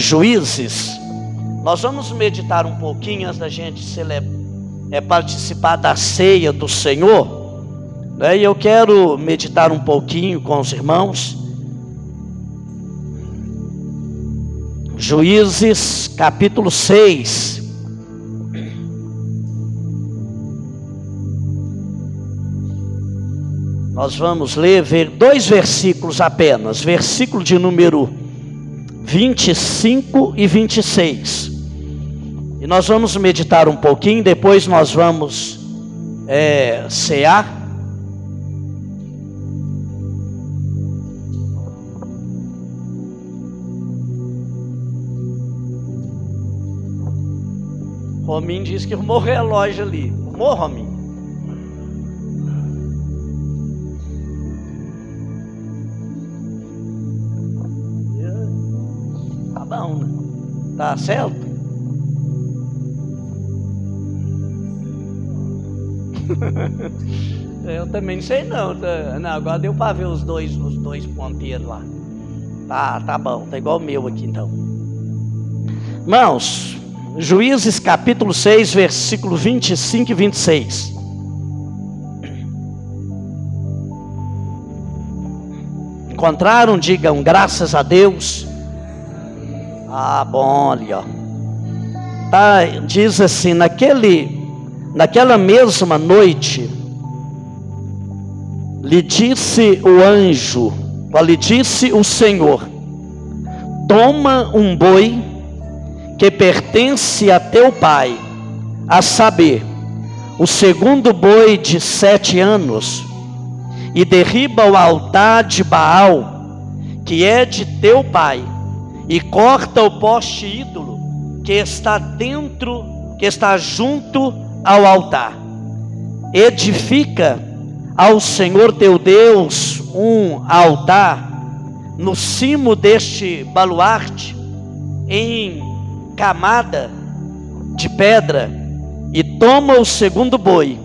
Juízes. Nós vamos meditar um pouquinho antes da gente é, participar da ceia do Senhor. Né? E eu quero meditar um pouquinho com os irmãos. Juízes capítulo 6. Nós vamos ler dois versículos apenas, versículo de número 25 e 26. E nós vamos meditar um pouquinho, depois nós vamos é, cear. Rominho disse que arrumou o relógio ali. Arrumou, Rominho? Tá certo? Eu também não sei não. Tá, não, agora deu para ver os dois, os dois ponteiros lá. Tá, tá bom, tá igual o meu aqui então. Irmãos, Juízes capítulo 6, versículo 25 e 26. Encontraram, digam graças a Deus. Ah, bom, ó. Tá, diz assim, naquele, naquela mesma noite, lhe disse o anjo, lhe disse o Senhor: Toma um boi que pertence a teu pai, a saber, o segundo boi de sete anos, e derriba o altar de Baal, que é de teu pai e corta o poste ídolo que está dentro, que está junto ao altar. Edifica ao Senhor teu Deus um altar no cimo deste baluarte, em camada de pedra, e toma o segundo boi,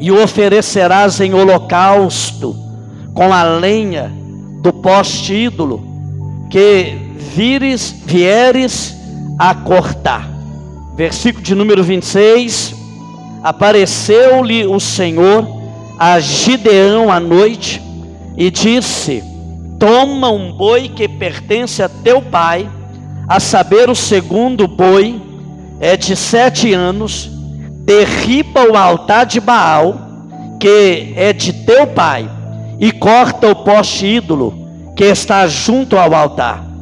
e o oferecerás em holocausto com a lenha do poste ídolo, que vires, vieres a cortar. Versículo de número 26. Apareceu-lhe o Senhor a Gideão à noite e disse: Toma um boi que pertence a teu pai, a saber, o segundo boi é de sete anos, derriba o altar de Baal, que é de teu pai, e corta o poste ídolo que está junto ao altar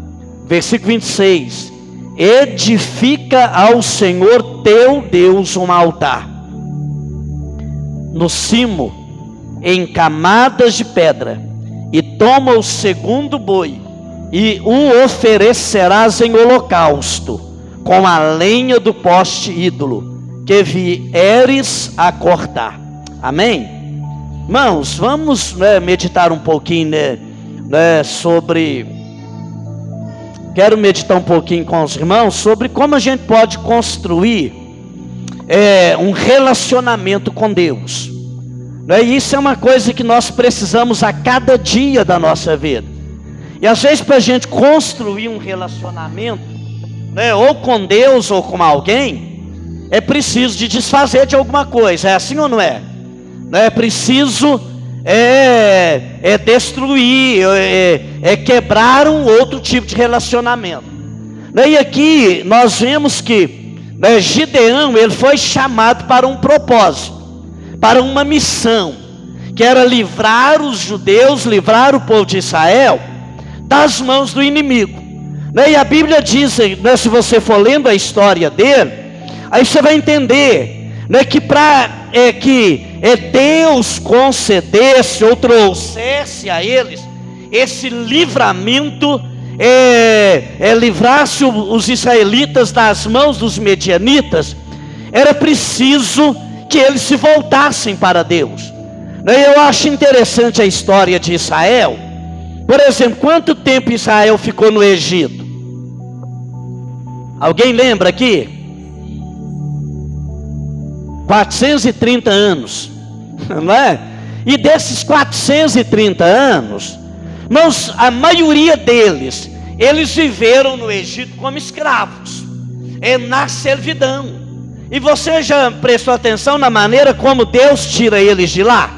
versículo 26: Edifica ao Senhor teu Deus um altar, no cimo, em camadas de pedra, e toma o segundo boi, e o oferecerás em holocausto, com a lenha do poste ídolo, que vieres a cortar. Amém? Irmãos, vamos né, meditar um pouquinho né, né, sobre quero meditar um pouquinho com os irmãos sobre como a gente pode construir é, um relacionamento com Deus. Né? E isso é uma coisa que nós precisamos a cada dia da nossa vida. E às vezes para a gente construir um relacionamento, né, ou com Deus ou com alguém, é preciso de desfazer de alguma coisa. É assim ou não é? Né? É preciso é, é destruir, é, é quebrar um outro tipo de relacionamento. Né, e aqui nós vemos que né, Gideão ele foi chamado para um propósito, para uma missão, que era livrar os judeus, livrar o povo de Israel das mãos do inimigo. Né, e a Bíblia diz, né, se você for lendo a história dele, aí você vai entender né, que para é, que é, Deus concedesse ou trouxesse a eles esse livramento, é, é, livrasse os israelitas das mãos dos medianitas, era preciso que eles se voltassem para Deus. Né, eu acho interessante a história de Israel. Por exemplo, quanto tempo Israel ficou no Egito? Alguém lembra aqui? 430 anos, não é? E desses 430 anos, a maioria deles, eles viveram no Egito como escravos, é na servidão. E você já prestou atenção na maneira como Deus tira eles de lá?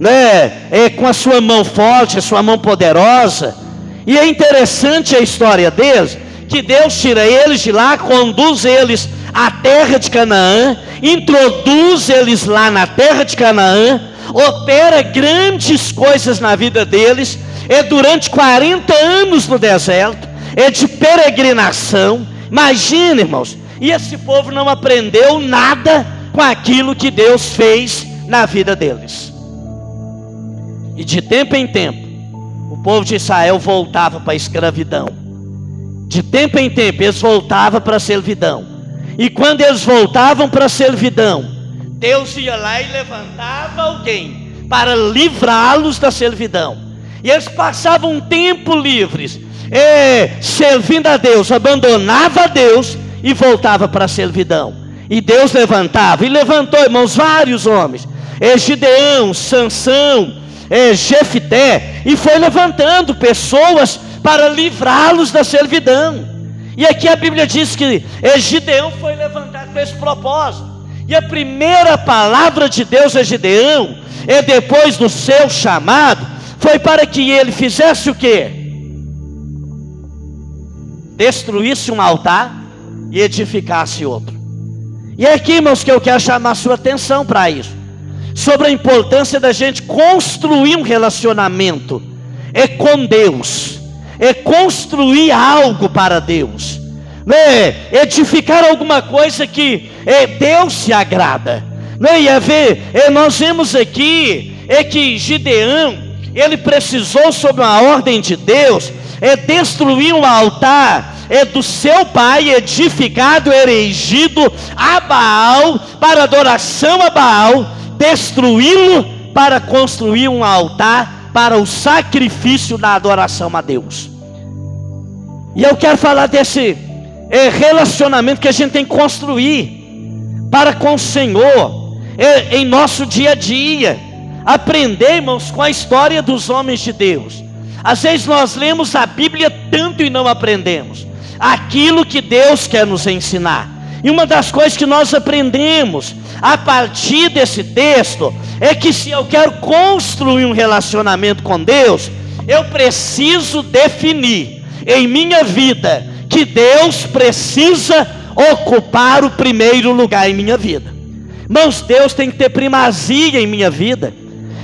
Né? É com a sua mão forte, a sua mão poderosa. E é interessante a história deles, que Deus tira eles de lá, conduz eles à terra de Canaã, introduz eles lá na terra de Canaã, opera grandes coisas na vida deles, é durante 40 anos no deserto, é de peregrinação. Imagina, irmãos, e esse povo não aprendeu nada com aquilo que Deus fez na vida deles. E de tempo em tempo, o povo de Israel voltava para a escravidão. De tempo em tempo, eles voltavam para a servidão. E quando eles voltavam para a servidão, Deus ia lá e levantava alguém para livrá-los da servidão. E eles passavam um tempo livres, é, servindo a Deus, abandonava a Deus e voltava para a servidão. E Deus levantava, e levantou, irmãos, vários homens. É Gideão, Sansão, é, Jefité, e foi levantando pessoas para livrá-los da servidão. E aqui a Bíblia diz que é, Gideão foi levantado com esse propósito. E a primeira palavra de Deus a Gideão, é depois do seu chamado, foi para que ele fizesse o quê? Destruísse um altar e edificasse outro. E é aqui, irmãos, que eu quero chamar a sua atenção para isso. Sobre a importância da gente construir um relacionamento é com Deus, é construir algo para Deus, né? edificar alguma coisa que é, Deus se agrada. Né? E a ver, é, nós vemos aqui é que Gideão, ele precisou, sob uma ordem de Deus, é destruir um altar é do seu pai edificado, erigido a Baal, para adoração a Baal, destruí-lo para construir um altar para o sacrifício da adoração a Deus. E eu quero falar desse é, relacionamento que a gente tem que construir para com o Senhor é, em nosso dia a dia. Aprendemos com a história dos homens de Deus. Às vezes nós lemos a Bíblia tanto e não aprendemos aquilo que Deus quer nos ensinar. E uma das coisas que nós aprendemos a partir desse texto é que se eu quero construir um relacionamento com Deus, eu preciso definir em minha vida que Deus precisa ocupar o primeiro lugar em minha vida. Irmãos, Deus tem que ter primazia em minha vida.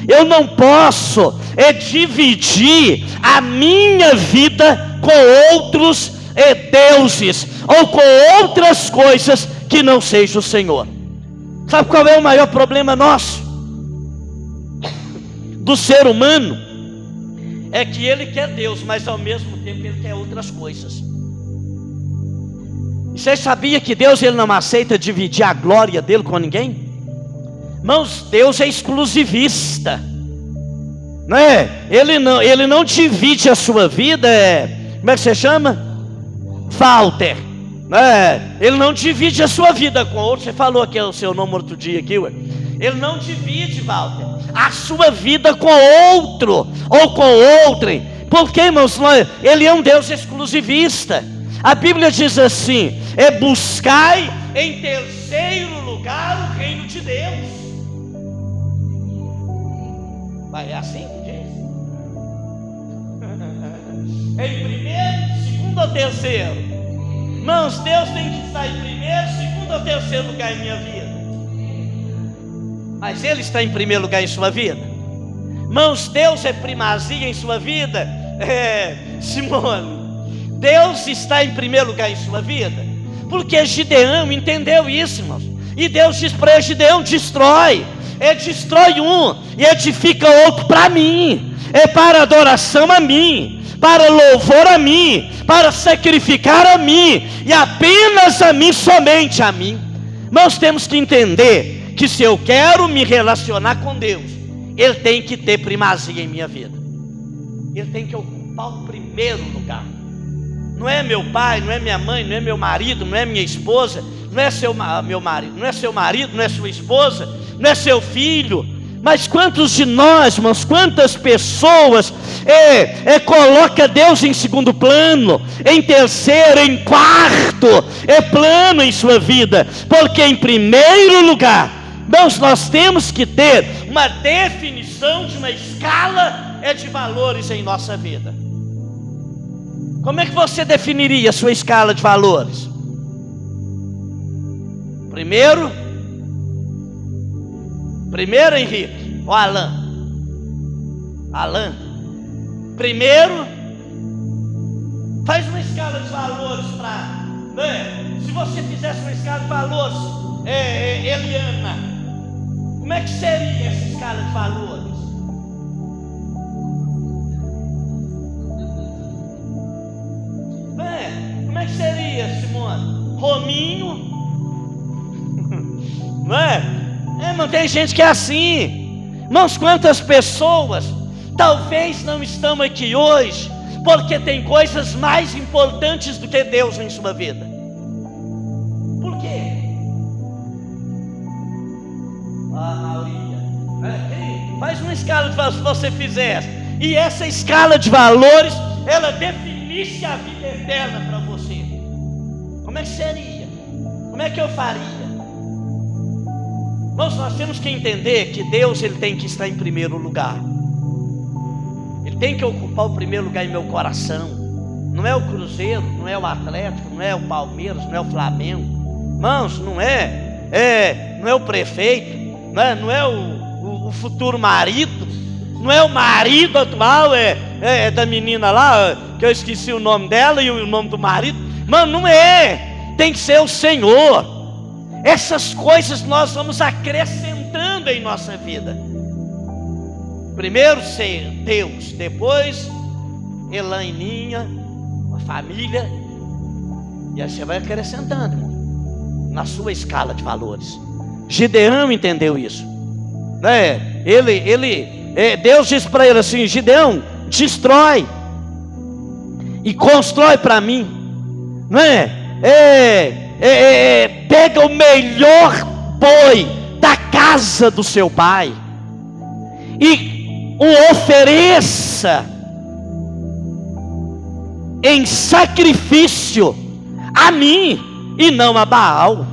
Eu não posso é dividir a minha vida com outros e deuses ou com outras coisas que não seja o Senhor. Sabe qual é o maior problema nosso? Do ser humano? É que ele quer Deus, mas ao mesmo tempo ele quer outras coisas. Você sabia que Deus ele não aceita dividir a glória dele com ninguém? Irmãos, Deus é exclusivista. Não é? Ele não, ele não divide a sua vida, é, como é que você chama? Walter. É, ele não divide a sua vida com outro. Você falou aqui o seu nome outro dia aqui, ué. Ele não divide, Walter, a sua vida com outro ou com outrem. Porque, irmãos, ele é um Deus exclusivista. A Bíblia diz assim: é buscai em terceiro lugar o reino de Deus. Vai, é assim que diz? em primeiro, segundo ou terceiro? Irmãos, Deus tem que estar em primeiro, segundo ou terceiro lugar em minha vida. Mas Ele está em primeiro lugar em sua vida. Irmãos, Deus é primazia em sua vida. É, Simone, Deus está em primeiro lugar em sua vida. Porque Gideão entendeu isso, irmãos. E Deus diz para Gideão: destrói. É destrói um e edifica outro para mim. É para adoração a mim para louvor a mim, para sacrificar a mim, e apenas a mim, somente a mim. Nós temos que entender que se eu quero me relacionar com Deus, Ele tem que ter primazia em minha vida, Ele tem que ocupar o primeiro lugar. Não é meu pai, não é minha mãe, não é meu marido, não é minha esposa, não é seu meu marido, não é seu marido, não é sua esposa, não é seu filho, Mas quantos de nós, irmãos, quantas pessoas é, é, coloca Deus em segundo plano, em terceiro, em quarto, é plano em sua vida, porque em primeiro lugar, irmãos, nós temos que ter uma definição de uma escala é de valores em nossa vida. Como é que você definiria a sua escala de valores? Primeiro, primeiro Henrique, o Alan. Alan. Primeiro, faz uma escala de valores para. Né? Se você fizesse uma escala de valores, é, é, Eliana, como é que seria essa escala de valores? É, como é que seria, Simone? Rominho, não é? é? Não tem gente que é assim. Irmãos, quantas pessoas talvez não estão aqui hoje porque tem coisas mais importantes do que Deus em sua vida. Você fizesse. E essa escala de valores, ela definisse a vida eterna para você. Como é que seria? Como é que eu faria? Irmãos, nós temos que entender que Deus ele tem que estar em primeiro lugar. Ele tem que ocupar o primeiro lugar em meu coração. Não é o Cruzeiro, não é o Atlético, não é o Palmeiras, não é o Flamengo. Irmãos, não é, é não é o prefeito, não é, não é o, o, o futuro marido, não é o marido atual, é, é, é, da menina lá, que eu esqueci o nome dela e o nome do marido. Mano, não é. Tem que ser o Senhor. Essas coisas nós vamos acrescentando em nossa vida. Primeiro ser Deus, depois Elaininha, a família, e aí você vai acrescentando na sua escala de valores. Gideão entendeu isso, né? Ele, ele, Deus disse para ele assim: Gideão, destrói e constrói para mim, não é? É, é, é, é, pega o melhor boi da casa do seu pai e o ofereça em sacrifício a mim e não a Baal.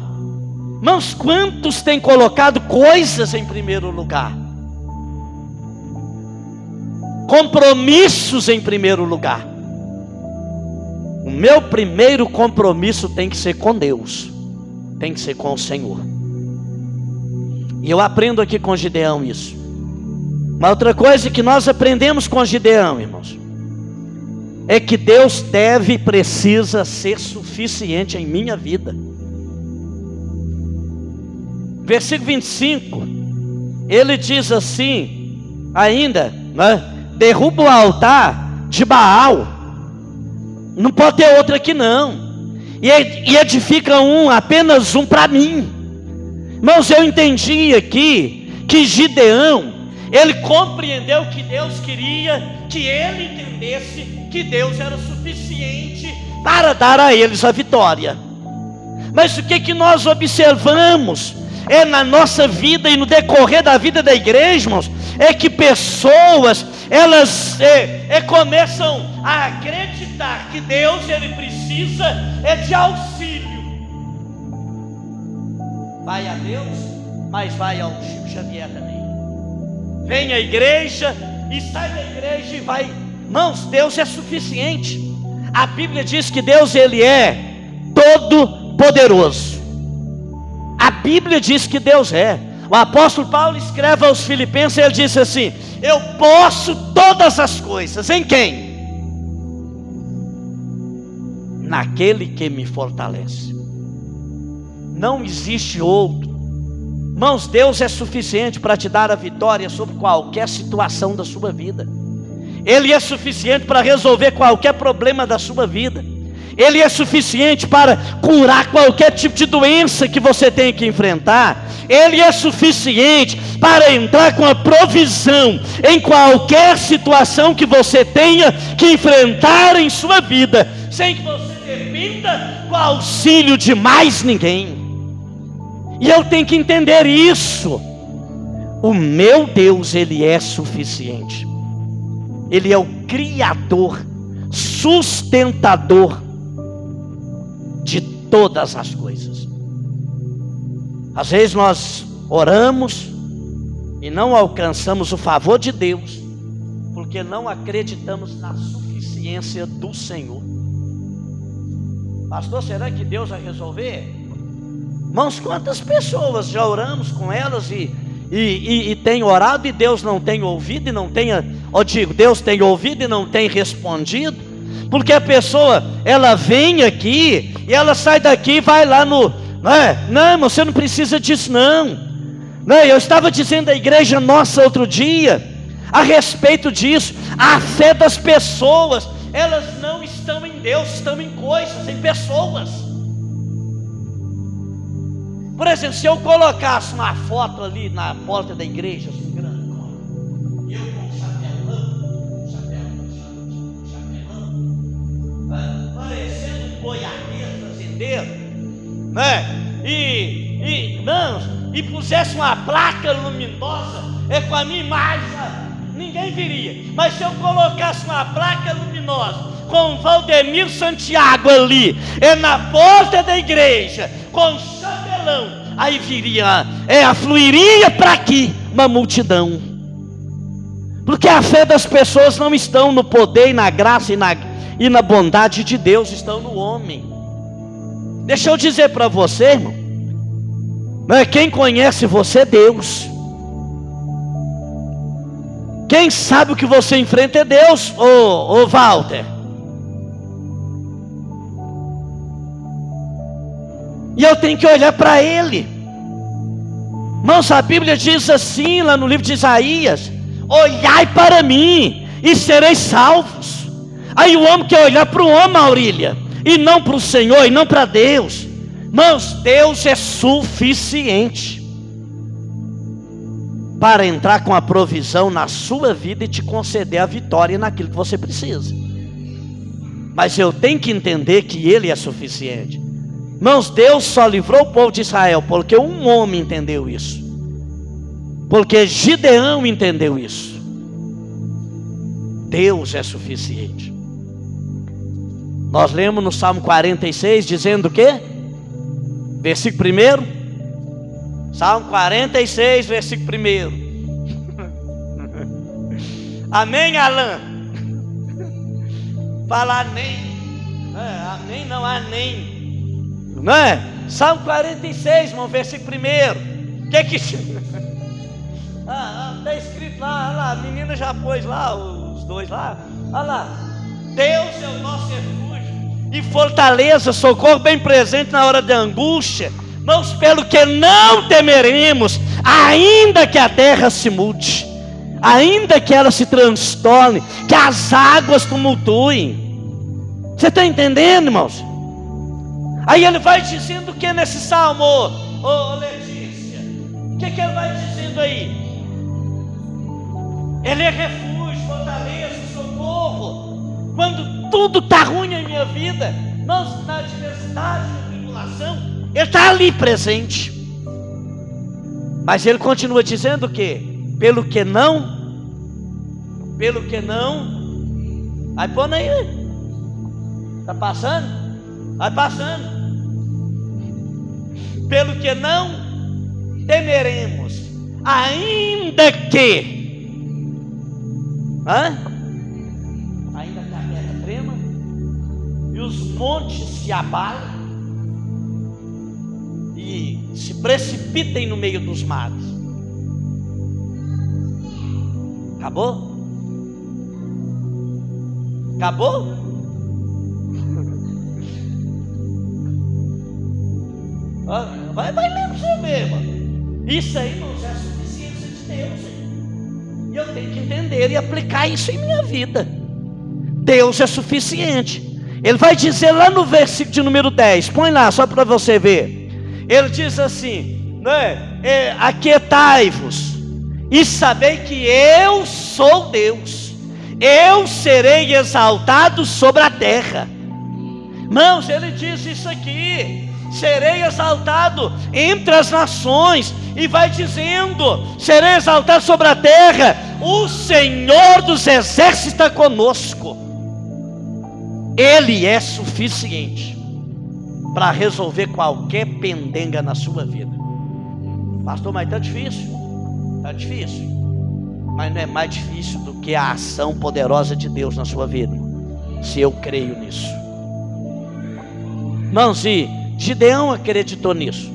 Irmãos, quantos têm colocado coisas em primeiro lugar? Compromissos em primeiro lugar. O meu primeiro compromisso tem que ser com Deus, tem que ser com o Senhor. E eu aprendo aqui com Gideão isso. Uma outra coisa que nós aprendemos com Gideão, irmãos, é que Deus deve e precisa ser suficiente em minha vida. Versículo 25, ele diz assim, ainda, né? Derruba o altar de Baal não pode ter outro aqui não. E edifica um, apenas um para mim. Irmãos, eu entendi aqui que Gideão, ele compreendeu que Deus queria que ele entendesse que Deus era suficiente para dar a eles a vitória. Mas o que que nós observamos é na nossa vida e no decorrer da vida da igreja, irmãos, é que pessoas elas é, é, começam a acreditar que Deus ele precisa é de auxílio. Vai a Deus, mas vai ao Chico Xavier também. Vem à igreja e sai da igreja e vai. Irmãos, Deus é suficiente. A Bíblia diz que Deus ele é todo poderoso. A Bíblia diz que Deus é. O apóstolo Paulo escreve aos Filipenses, ele disse assim: Eu posso todas as coisas, em quem? Naquele que me fortalece. Não existe outro. Irmãos, Deus é suficiente para te dar a vitória sobre qualquer situação da sua vida. Ele é suficiente para resolver qualquer problema da sua vida. Ele é suficiente para curar qualquer tipo de doença que você tenha que enfrentar. Ele é suficiente para entrar com a provisão em qualquer situação que você tenha que enfrentar em sua vida, sem que você dependa do auxílio de mais ninguém. E eu tenho que entender isso. o meu Deus, ele é suficiente. Ele é o criador, sustentador todas as coisas. Às vezes nós oramos e não alcançamos o favor de Deus, porque não acreditamos na suficiência do Senhor. Pastor, será que Deus vai resolver? Irmãos, quantas pessoas já oramos com elas e, e, e, e tem orado e Deus não tem ouvido e não tem, ou digo, Deus tem ouvido e não tem respondido? Porque a pessoa, ela vem aqui e ela sai daqui e vai lá no, não é? Não, você não precisa disso não. não é? eu estava dizendo à igreja nossa outro dia, a respeito disso, a fé das pessoas, elas não estão em Deus, estão em coisas, em pessoas. Por exemplo, se eu colocasse uma foto ali na porta da igreja, assim, parecendo um boiadeiro fazendeiro, né? E, e, não, e pusesse uma placa luminosa, é com a minha imagem ninguém viria. Mas se eu colocasse uma placa luminosa com Valdemir Santiago ali, é na porta da igreja, com chapelão, aí viria, é, afluiria para aqui uma multidão. Porque a fé das pessoas não estão no poder e na graça e na, e na bondade de Deus, estão no homem. Deixa eu dizer para você, irmão. Quem conhece você é Deus. Quem sabe o que você enfrenta é Deus, ô, ô Walter. E eu tenho que olhar para Ele. Irmãos, a Bíblia diz assim, lá no livro de Isaías: Olhai para mim e sereis salvos. Aí o homem quer olhar para o homem, Aurília, e não para o Senhor, e não para Deus. Irmãos, Deus é suficiente para entrar com a provisão na sua vida e te conceder a vitória naquilo que você precisa. Mas eu tenho que entender que Ele é suficiente. Irmãos, Deus só livrou o povo de Israel porque um homem entendeu isso. Porque Gideão entendeu isso. Deus é suficiente. Nós lemos no Salmo 46 dizendo o quê? Versículo 1. Salmo 46, versículo 1. Amém, Alain? Fala amém. É, amém não, amém. Não é? Salmo 46, irmão, versículo 1. O que que. ah, está escrito lá, lá, a menina já pôs lá, os dois lá. Olha lá. Deus é o nosso refúgio e fortaleza, socorro bem presente na hora da angústia. Irmãos, pelo que não temeremos, ainda que a terra se mude, ainda que ela se transtorne, que as águas tumultuem. Você está entendendo, irmãos? Aí ele vai dizendo que nesse salmo, ô Letícia? O que, que ele vai dizendo aí? Ele é refúgio, fortaleza, socorro. Quando tudo está ruim na minha vida, nós na adversidade, na tribulação, ele está ali presente. Mas ele continua dizendo que, pelo que não, pelo que não, aí põe aí, está passando? Vai passando. Pelo que não temeremos, ainda que, hã? E os montes se abalem, se precipitem no meio dos mares. Acabou? Acabou? Vai, vai lendo você mesmo. Isso aí, não é suficiência de Deus. E eu tenho que entender e aplicar isso em minha vida. Deus é suficiente. Ele vai dizer lá no versículo de número 10. Põe lá, só para você ver. Ele diz assim: né? É, Aquietai-vos e sabei que eu sou Deus, eu serei exaltado sobre a terra. Mãos, ele diz isso aqui: serei exaltado entre as nações, e vai dizendo: serei exaltado sobre a terra, o Senhor dos exércitos está conosco, Ele é suficiente para resolver qualquer pendenga na sua vida. Pastor, mas está difícil, está difícil, mas não é mais difícil do que a ação poderosa de Deus na sua vida, se eu creio nisso. Irmãos, e Gideão acreditou nisso.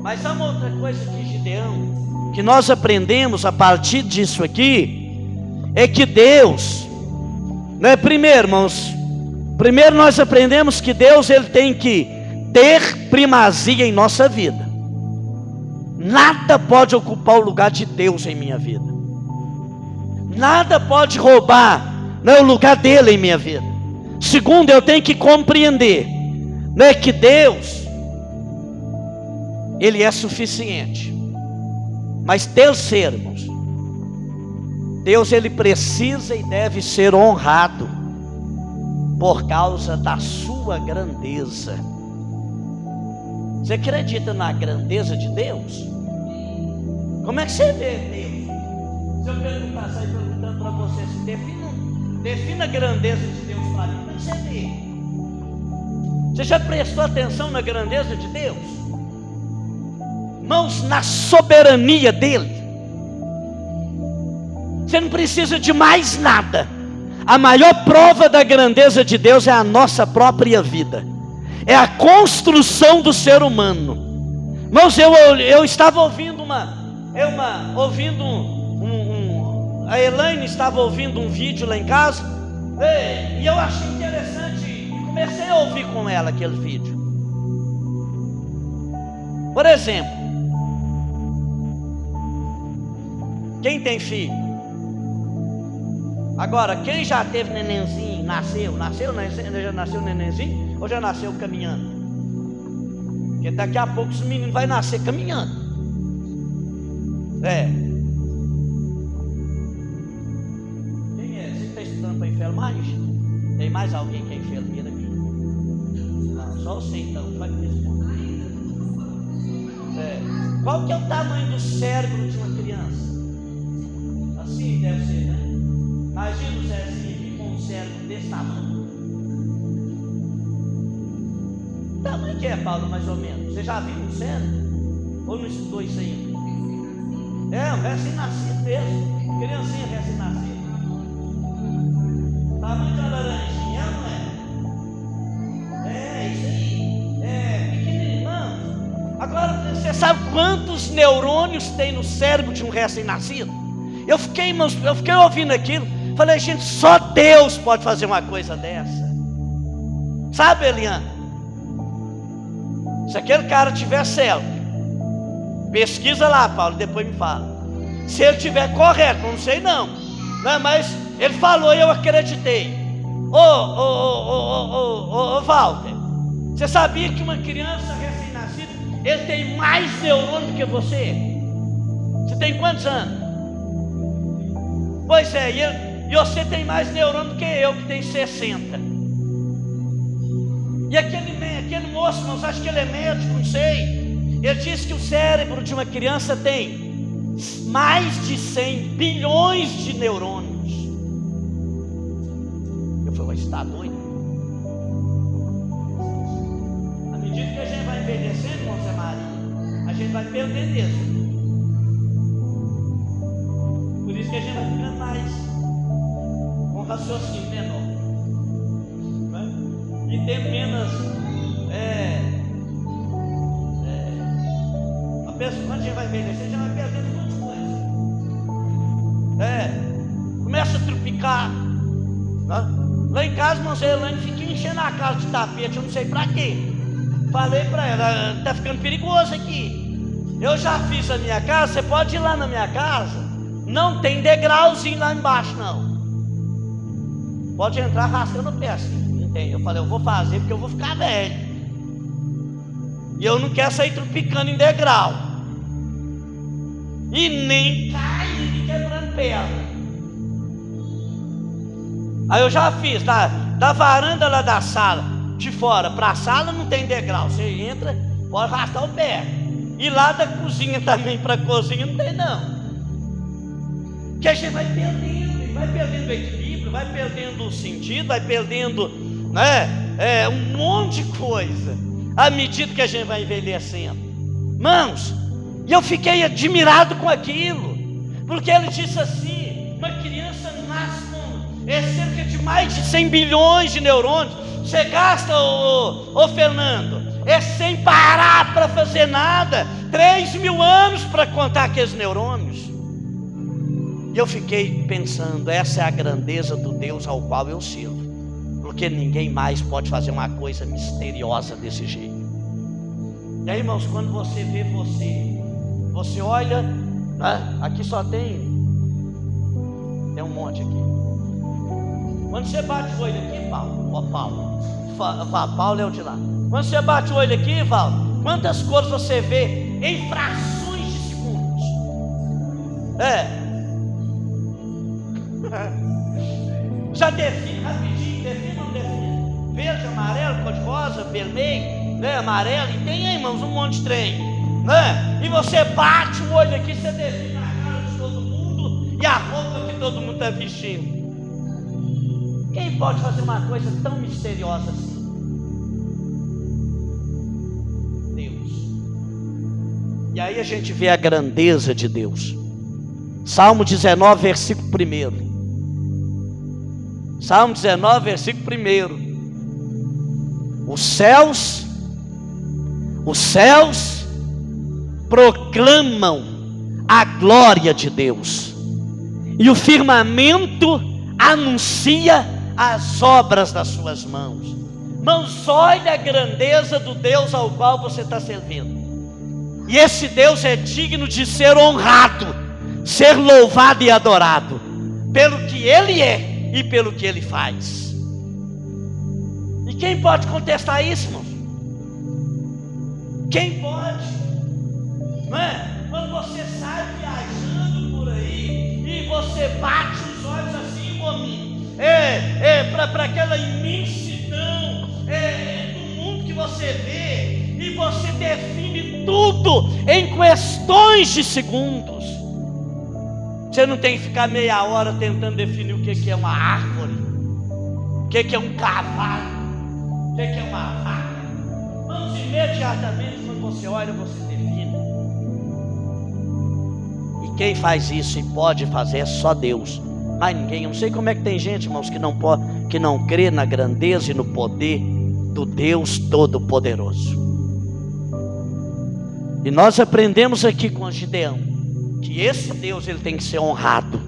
Mas há uma outra coisa que Gideão, que nós aprendemos a partir disso aqui, é que Deus, né, primeiro, irmãos, primeiro nós aprendemos que Deus ele tem que ter primazia em nossa vida. Nada pode ocupar o lugar de Deus em minha vida. Nada pode roubar né, o lugar dele em minha vida. Segundo, eu tenho que compreender não é que Deus, Ele é suficiente. Mas terceiro, irmãos, Deus ele precisa e deve ser honrado por causa da sua grandeza. Você acredita na grandeza de Deus? Como é que você vê Deus? Se eu perguntar, sair perguntando para você, defina, defina a grandeza de Deus para mim, como é que você vê? Você já prestou atenção na grandeza de Deus? Mãos na soberania dEle. Você não precisa de mais nada. A maior prova da grandeza de Deus é a nossa própria vida, é a construção do ser humano. Irmãos, eu, eu estava ouvindo uma, eu uma ouvindo um, um, um, a Elaine estava ouvindo um vídeo lá em casa, e eu achei interessante comecei a ouvir com ela aquele vídeo. Por exemplo, quem tem filho? Agora, quem já teve nenenzinho, nasceu, nasceu, já nasceu nenenzinho ou já nasceu caminhando? Porque daqui a pouco esse menino vai nascer caminhando. É. Quem é? Você está estudando para enfermagem? Tem mais alguém que é enfermeira aqui? Só você então, vai me responder. É. Qual que é o tamanho do cérebro de uma criança? Assim deve ser, né? Imagina o Zezinho aqui com um cérebro desse tamanho. Tamanho que é, Paulo, mais ou menos? Você já viu um cérebro? Ou não estudou isso ainda? É, um recém-nascido mesmo. Criancinha recém-nascida. Tamanho da laranjinha, não é? Agora, você sabe quantos neurônios tem no cérebro de um recém-nascido? Eu fiquei, eu fiquei ouvindo aquilo, falei, gente, só Deus pode fazer uma coisa dessa. Sabe, Eliana? Se aquele cara tiver certo, pesquisa lá, Paulo, depois me fala. Se ele tiver correto, não sei não, não mas ele falou e eu acreditei. Ô, ô, ô, ô, ô, ô, Walter, você sabia que uma criança ele tem mais neurônio do que você. Você tem quantos anos? Pois é, e, ele, e você tem mais neurônio do que eu, que tem 60. E aquele, aquele moço, não acha que ele é médico, não sei. Ele disse que o cérebro de uma criança tem mais de 100 bilhões de neurônios. Eu falei, está doido? À medida que a gente vai envelhecendo, a gente vai perdendo isso. Por isso que a gente vai ficando mais com raciocínio menor. Né? E tem menos. É, é, a pessoa, quando a gente vai envelhecer, a gente vai perdendo muitas coisas. É, começa a tropicar. Né? Lá em casa, sei, Elaine fica enchendo a casa de tapete, eu não sei para quê. Falei para ela, tá ficando perigoso aqui. Eu já fiz a minha casa, você pode ir lá na minha casa. Não tem degrauzinho lá embaixo, não. Pode entrar arrastando o pé assim. Entende? Eu falei, eu vou fazer porque eu vou ficar velho. E eu não quero sair tropicando em degrau. E nem cair quebrando perna. Aí eu já fiz, da, da varanda lá da sala de fora para a sala não tem degrau. Você entra, pode arrastar o pé. E lá da cozinha também para a cozinha não tem não. Que a gente vai perdendo, vai perdendo o equilíbrio, vai perdendo o sentido, vai perdendo né, é, um monte de coisa. À medida que a gente vai envelhecendo. Mãos, e eu fiquei admirado com aquilo. Porque ele disse assim: uma criança nasce com é cerca de mais de 100 bilhões de neurônios. Você gasta, ô, ô Fernando, é sem parar para fazer nada. 3 mil anos para contar aqueles neurônios. E eu fiquei pensando: essa é a grandeza do Deus ao qual eu sirvo. Porque ninguém mais pode fazer uma coisa misteriosa desse jeito. E aí, irmãos, quando você vê você, você olha, né? aqui só tem, tem um monte aqui. Quando você bate o olho aqui, Paulo, ó Paulo, Paulo é o de lá. Quando você bate o olho aqui, Paulo, quantas cores você vê em frações de segundos? É. Já define rapidinho, define ou não define? Verde, amarelo, cor de rosa, vermelho, né, amarelo, e tem aí, irmãos, um monte de trem. Né? E você bate o olho aqui, você define a cara de todo mundo e a roupa que todo mundo está vestindo. Quem pode fazer uma coisa tão misteriosa assim? Deus. E aí a gente vê a grandeza de Deus. Salmo 19, versículo 1. Salmo 19, versículo 1. Os céus, os céus proclamam a glória de Deus, e o firmamento anuncia as obras das suas mãos. Mãos, olha a grandeza do Deus ao qual você está servindo. E esse Deus é digno de ser honrado, ser louvado e adorado, pelo que Ele é e pelo que ele faz. E quem pode contestar isso, irmão? Quem pode? Não é? Quando você sai viajando por aí e você bate os olhos assim, homem, é, é para aquela imensidão é, do mundo que você vê e você define tudo em questões de segundos. Você não tem que ficar meia hora tentando definir o que é uma árvore, o que é um cavalo, o que é uma vaca. Vamos imediatamente, quando você olha, você define. E quem faz isso e pode fazer é só Deus. Mas ninguém, eu não sei como é que tem gente, irmãos, que não pode, que não crê na grandeza e no poder do Deus Todo-Poderoso. E nós aprendemos aqui com Gideão que esse Deus ele tem que ser honrado.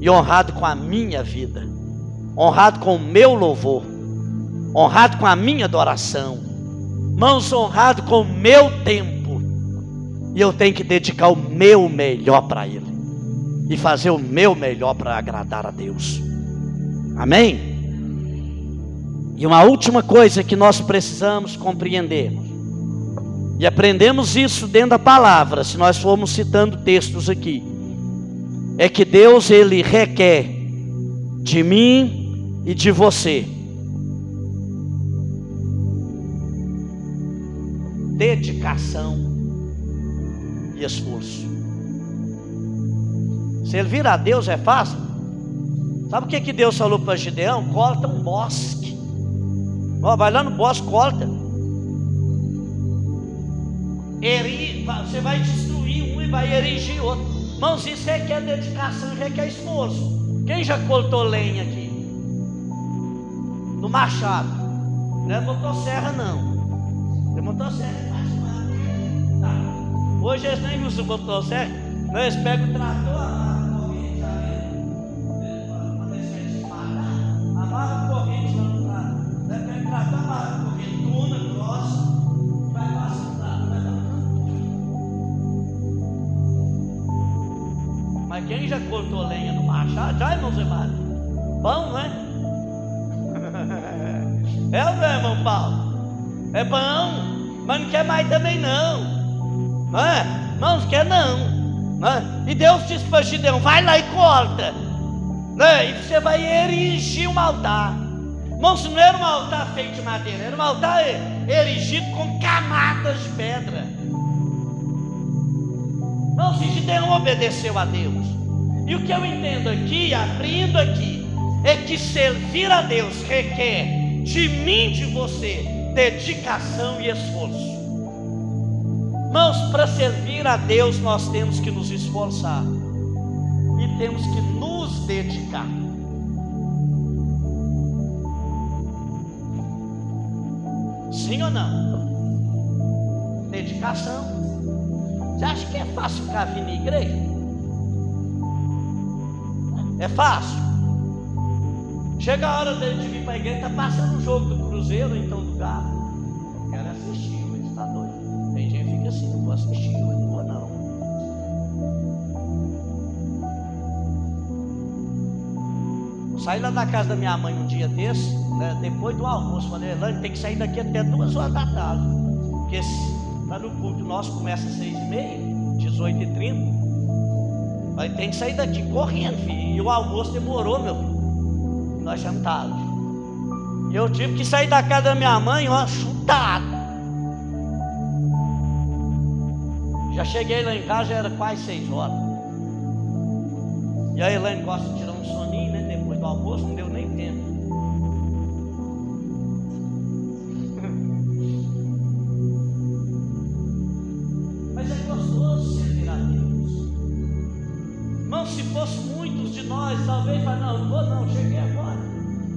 E honrado com a minha vida. Honrado com o meu louvor. Honrado com a minha adoração. Mãos honrado com o meu tempo. E eu tenho que dedicar o meu melhor para ele. E fazer o meu melhor para agradar a Deus. Amém? E uma última coisa que nós precisamos compreender e aprendemos isso dentro da palavra, se nós formos citando textos aqui. É que Deus ele requer de mim e de você dedicação e esforço. Servir a Deus é fácil? Sabe o que, que Deus falou para Gideão? Corta um bosque. Ó, vai lá no bosque, corta eri, você vai destruir um e vai erigir outro. Irmãos, isso requer dedicação, requer esforço. Quem já cortou lenha aqui? No machado. Não é motosserra, não. É motosserra é fácil tá. Hoje eles nem usam motosserra, não, eles pegam o trator, amarram a corrente, para deixar eles matar. Amarra a corrente lá no trator. Pega o trator, amarra a corrente, Mas quem já cortou lenha no machado, já, irmão Mário? Bom, não é? É o meu irmão Paulo? É bom, mas não quer mais também não. Não é? Não, não quer não. não é? E Deus disse para Gideão: vai lá e corta. Né? E você vai erigir um altar. Irmãos, não era um altar feito de madeira, era um altar erigido com camadas de pedra. Irmãos, Gideão obedeceu a Deus. E o que eu entendo aqui, abrindo aqui, é que servir a Deus requer de mim, de você, dedicação e esforço. Irmãos, para servir a Deus nós temos que nos esforçar e temos que nos dedicar. Sim ou não? Dedicação. Você acha que é fácil ficar vindo na igreja? É fácil. Chega a hora dele de vir para a igreja, está passando o jogo do Cruzeiro, então do carro. Eu quero assistir, mas está doido. Tem gente que fica assim, não vou assistir, eu não vou não. Saí lá da casa da minha mãe um dia desse, né, depois do almoço, falei, Elane, tem que sair daqui até duas horas da tarde. Porque no culto nosso começa às seis e meia, 18 e 30. Mas tem que sair daqui correndo, filho. E o almoço demorou, meu filho. Nós. E eu tive que sair da casa da minha mãe, ó, chutado. Já cheguei lá em casa, já era quase seis horas. E a Elaine gosta de tirar um soninho, né? Depois do almoço, não deu nem fosse muitos de nós, talvez, mas não, vou não, cheguei agora.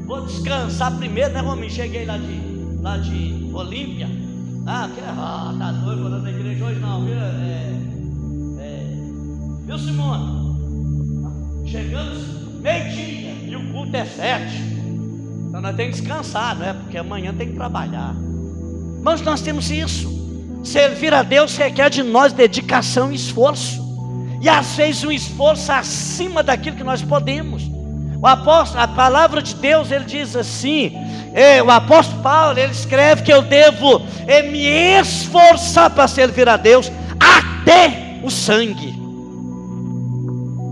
Vou descansar primeiro, né, Rominho? Cheguei lá de, lá de Olímpia. Ah, que, ah, tá doido, vou na igreja hoje não, viu? É, é, viu, Simone? Chegamos meio-dia e o culto é sete. Então nós temos que descansar, não é? Porque amanhã tem que trabalhar. Mas nós temos isso. Servir a Deus requer de nós dedicação e esforço. E às vezes um esforço acima daquilo que nós podemos. O apóstolo, a palavra de Deus, ele diz assim: é, o apóstolo Paulo, ele escreve que eu devo é, me esforçar para servir a Deus até o sangue.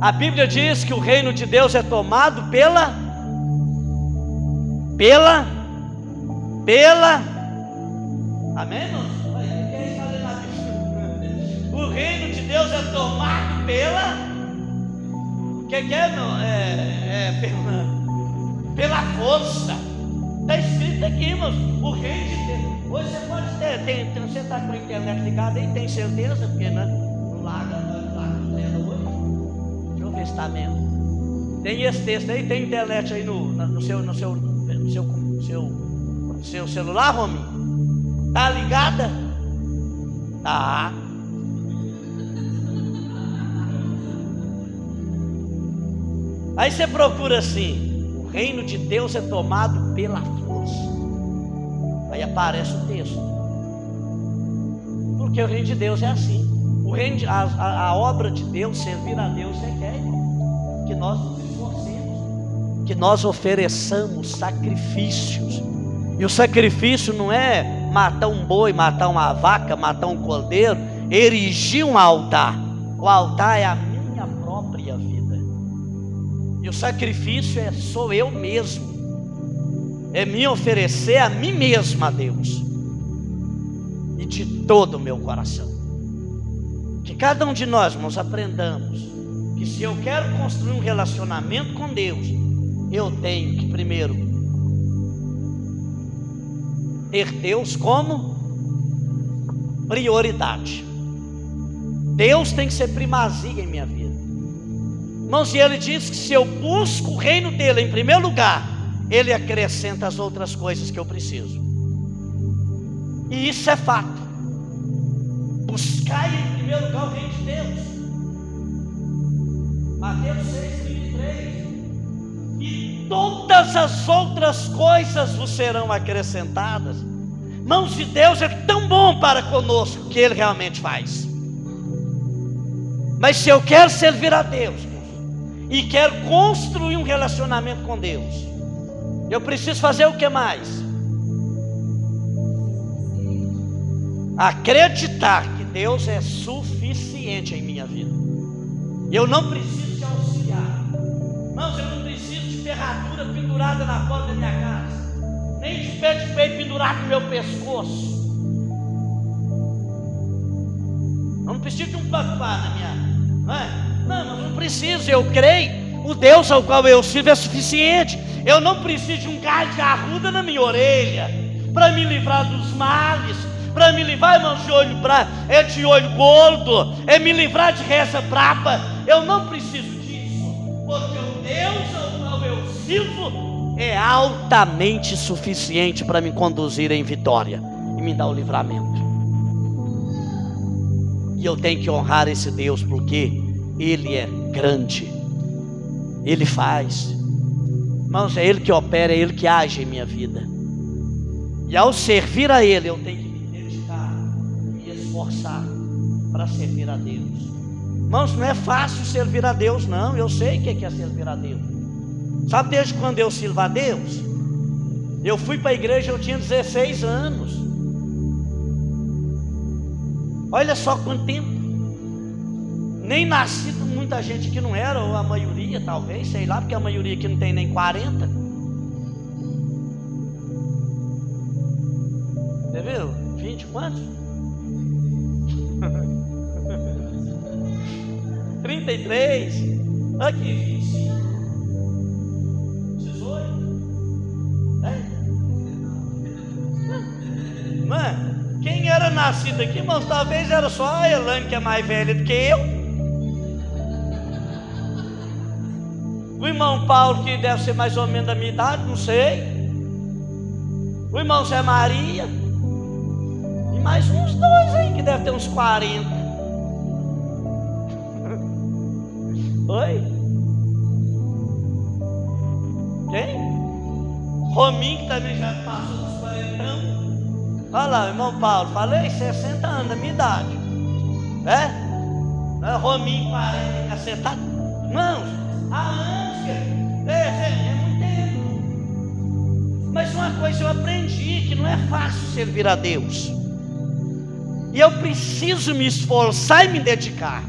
A Bíblia diz que o reino de Deus é tomado pela pela pela Amém, irmãos? O reino de Deus é tomado pela o que, que é, não? É, é pela, pela força. Está escrito aqui, irmãos. O reino de Deus. Hoje você pode ter, tem, você está com a internet ligada aí, tem certeza, porque né, não larga, não larga hoje. Deixa eu ver se está mesmo. Tem esse texto aí, tem internet aí no, no, seu, no, seu, no seu, seu, seu celular, Romy? Tá ligada? Tá. Aí você procura assim: o reino de Deus é tomado pela força. Aí aparece o texto. Porque o reino de Deus é assim. O reino de, a, a, obra de Deus, servir a Deus, requer que nós nos esforcemos, que nós ofereçamos sacrifícios. E o sacrifício não é matar um boi, matar uma vaca, matar um cordeiro, erigir um altar. O altar é a. E o sacrifício é sou eu mesmo. É me oferecer a mim mesmo a Deus. E de todo o meu coração. Que cada um de nós, irmãos, aprendamos que se eu quero construir um relacionamento com Deus, eu tenho que primeiro ter Deus como prioridade. Deus tem que ser primazia em minha vida. Irmãos, e ele diz que se eu busco o reino dele em primeiro lugar, ele acrescenta as outras coisas que eu preciso. E isso é fato. Buscai em primeiro lugar o reino de Deus. Mateus 6, 23. E todas as outras coisas vos serão acrescentadas. Mãos de Deus é tão bom para conosco que Ele realmente faz. Mas se eu quero servir a Deus e quero construir um relacionamento com Deus, eu preciso fazer o que mais? Acreditar que Deus é suficiente em minha vida. Eu não preciso de auxiliar. Irmãos, eu não preciso de ferradura pendurada na porta da minha casa. nem de pé de peito pendurado no meu pescoço. Eu não preciso de um papá na minha. Não, é? Não, mas não preciso, eu creio. O Deus ao qual eu sirvo é suficiente. Eu não preciso de um galho de arruda na minha orelha para me livrar dos males, para me livrar, irmãos, de olho pra, é de olho gordo, é me livrar de reza braba. Eu não preciso disso, porque o Deus ao qual eu sirvo é altamente suficiente para me conduzir em vitória e me dar o livramento. E eu tenho que honrar esse Deus porque Ele é grande, Ele faz, irmãos, é Ele que opera, é Ele que age em minha vida. E ao servir a Ele, eu tenho que me dedicar, me esforçar para servir a Deus. Irmãos, não é fácil servir a Deus, não. Eu sei o que é servir a Deus. Sabe desde quando eu sirvo a Deus? Eu fui para a igreja, eu tinha 16 anos. Olha só quanto tempo. Nem nascido muita gente que não era, ou a maioria talvez, sei lá, porque a maioria aqui não tem nem 40. Você viu? 20 quantos? 33. Aqui, 25. 18. É? Mano, quem era nascido aqui, irmãos, talvez era só a Elane, que é mais velha do que eu. O irmão Paulo, que deve ser mais ou menos da minha idade, não sei. O irmão Zé Maria. E mais uns dois aí, que deve ter uns 40. Oi? Quem? Rominho, que também já passou dos 40 anos. Olha lá, irmão Paulo, falei 60 anos da minha idade. É? É Rominho 40, cacetado? Não, há anos que. É, é, é muito tempo. Mas uma coisa eu aprendi que não é fácil servir a Deus. E eu preciso me esforçar e me dedicar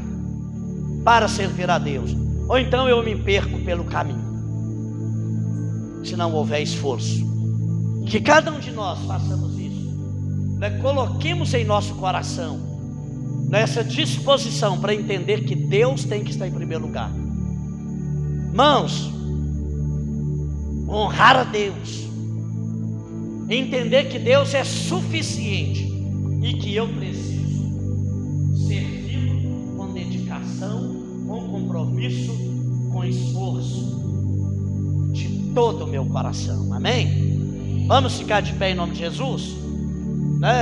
para servir a Deus. Ou então eu me perco pelo caminho. Se não houver esforço. Que cada um de nós façamos isso. Né? Coloquemos em nosso coração nessa disposição para entender que Deus tem que estar em primeiro lugar. Mãos, honrar a Deus, entender que Deus é suficiente e que eu preciso servir com dedicação, com compromisso, com esforço de todo o meu coração. Amém? Vamos ficar de pé em nome de Jesus?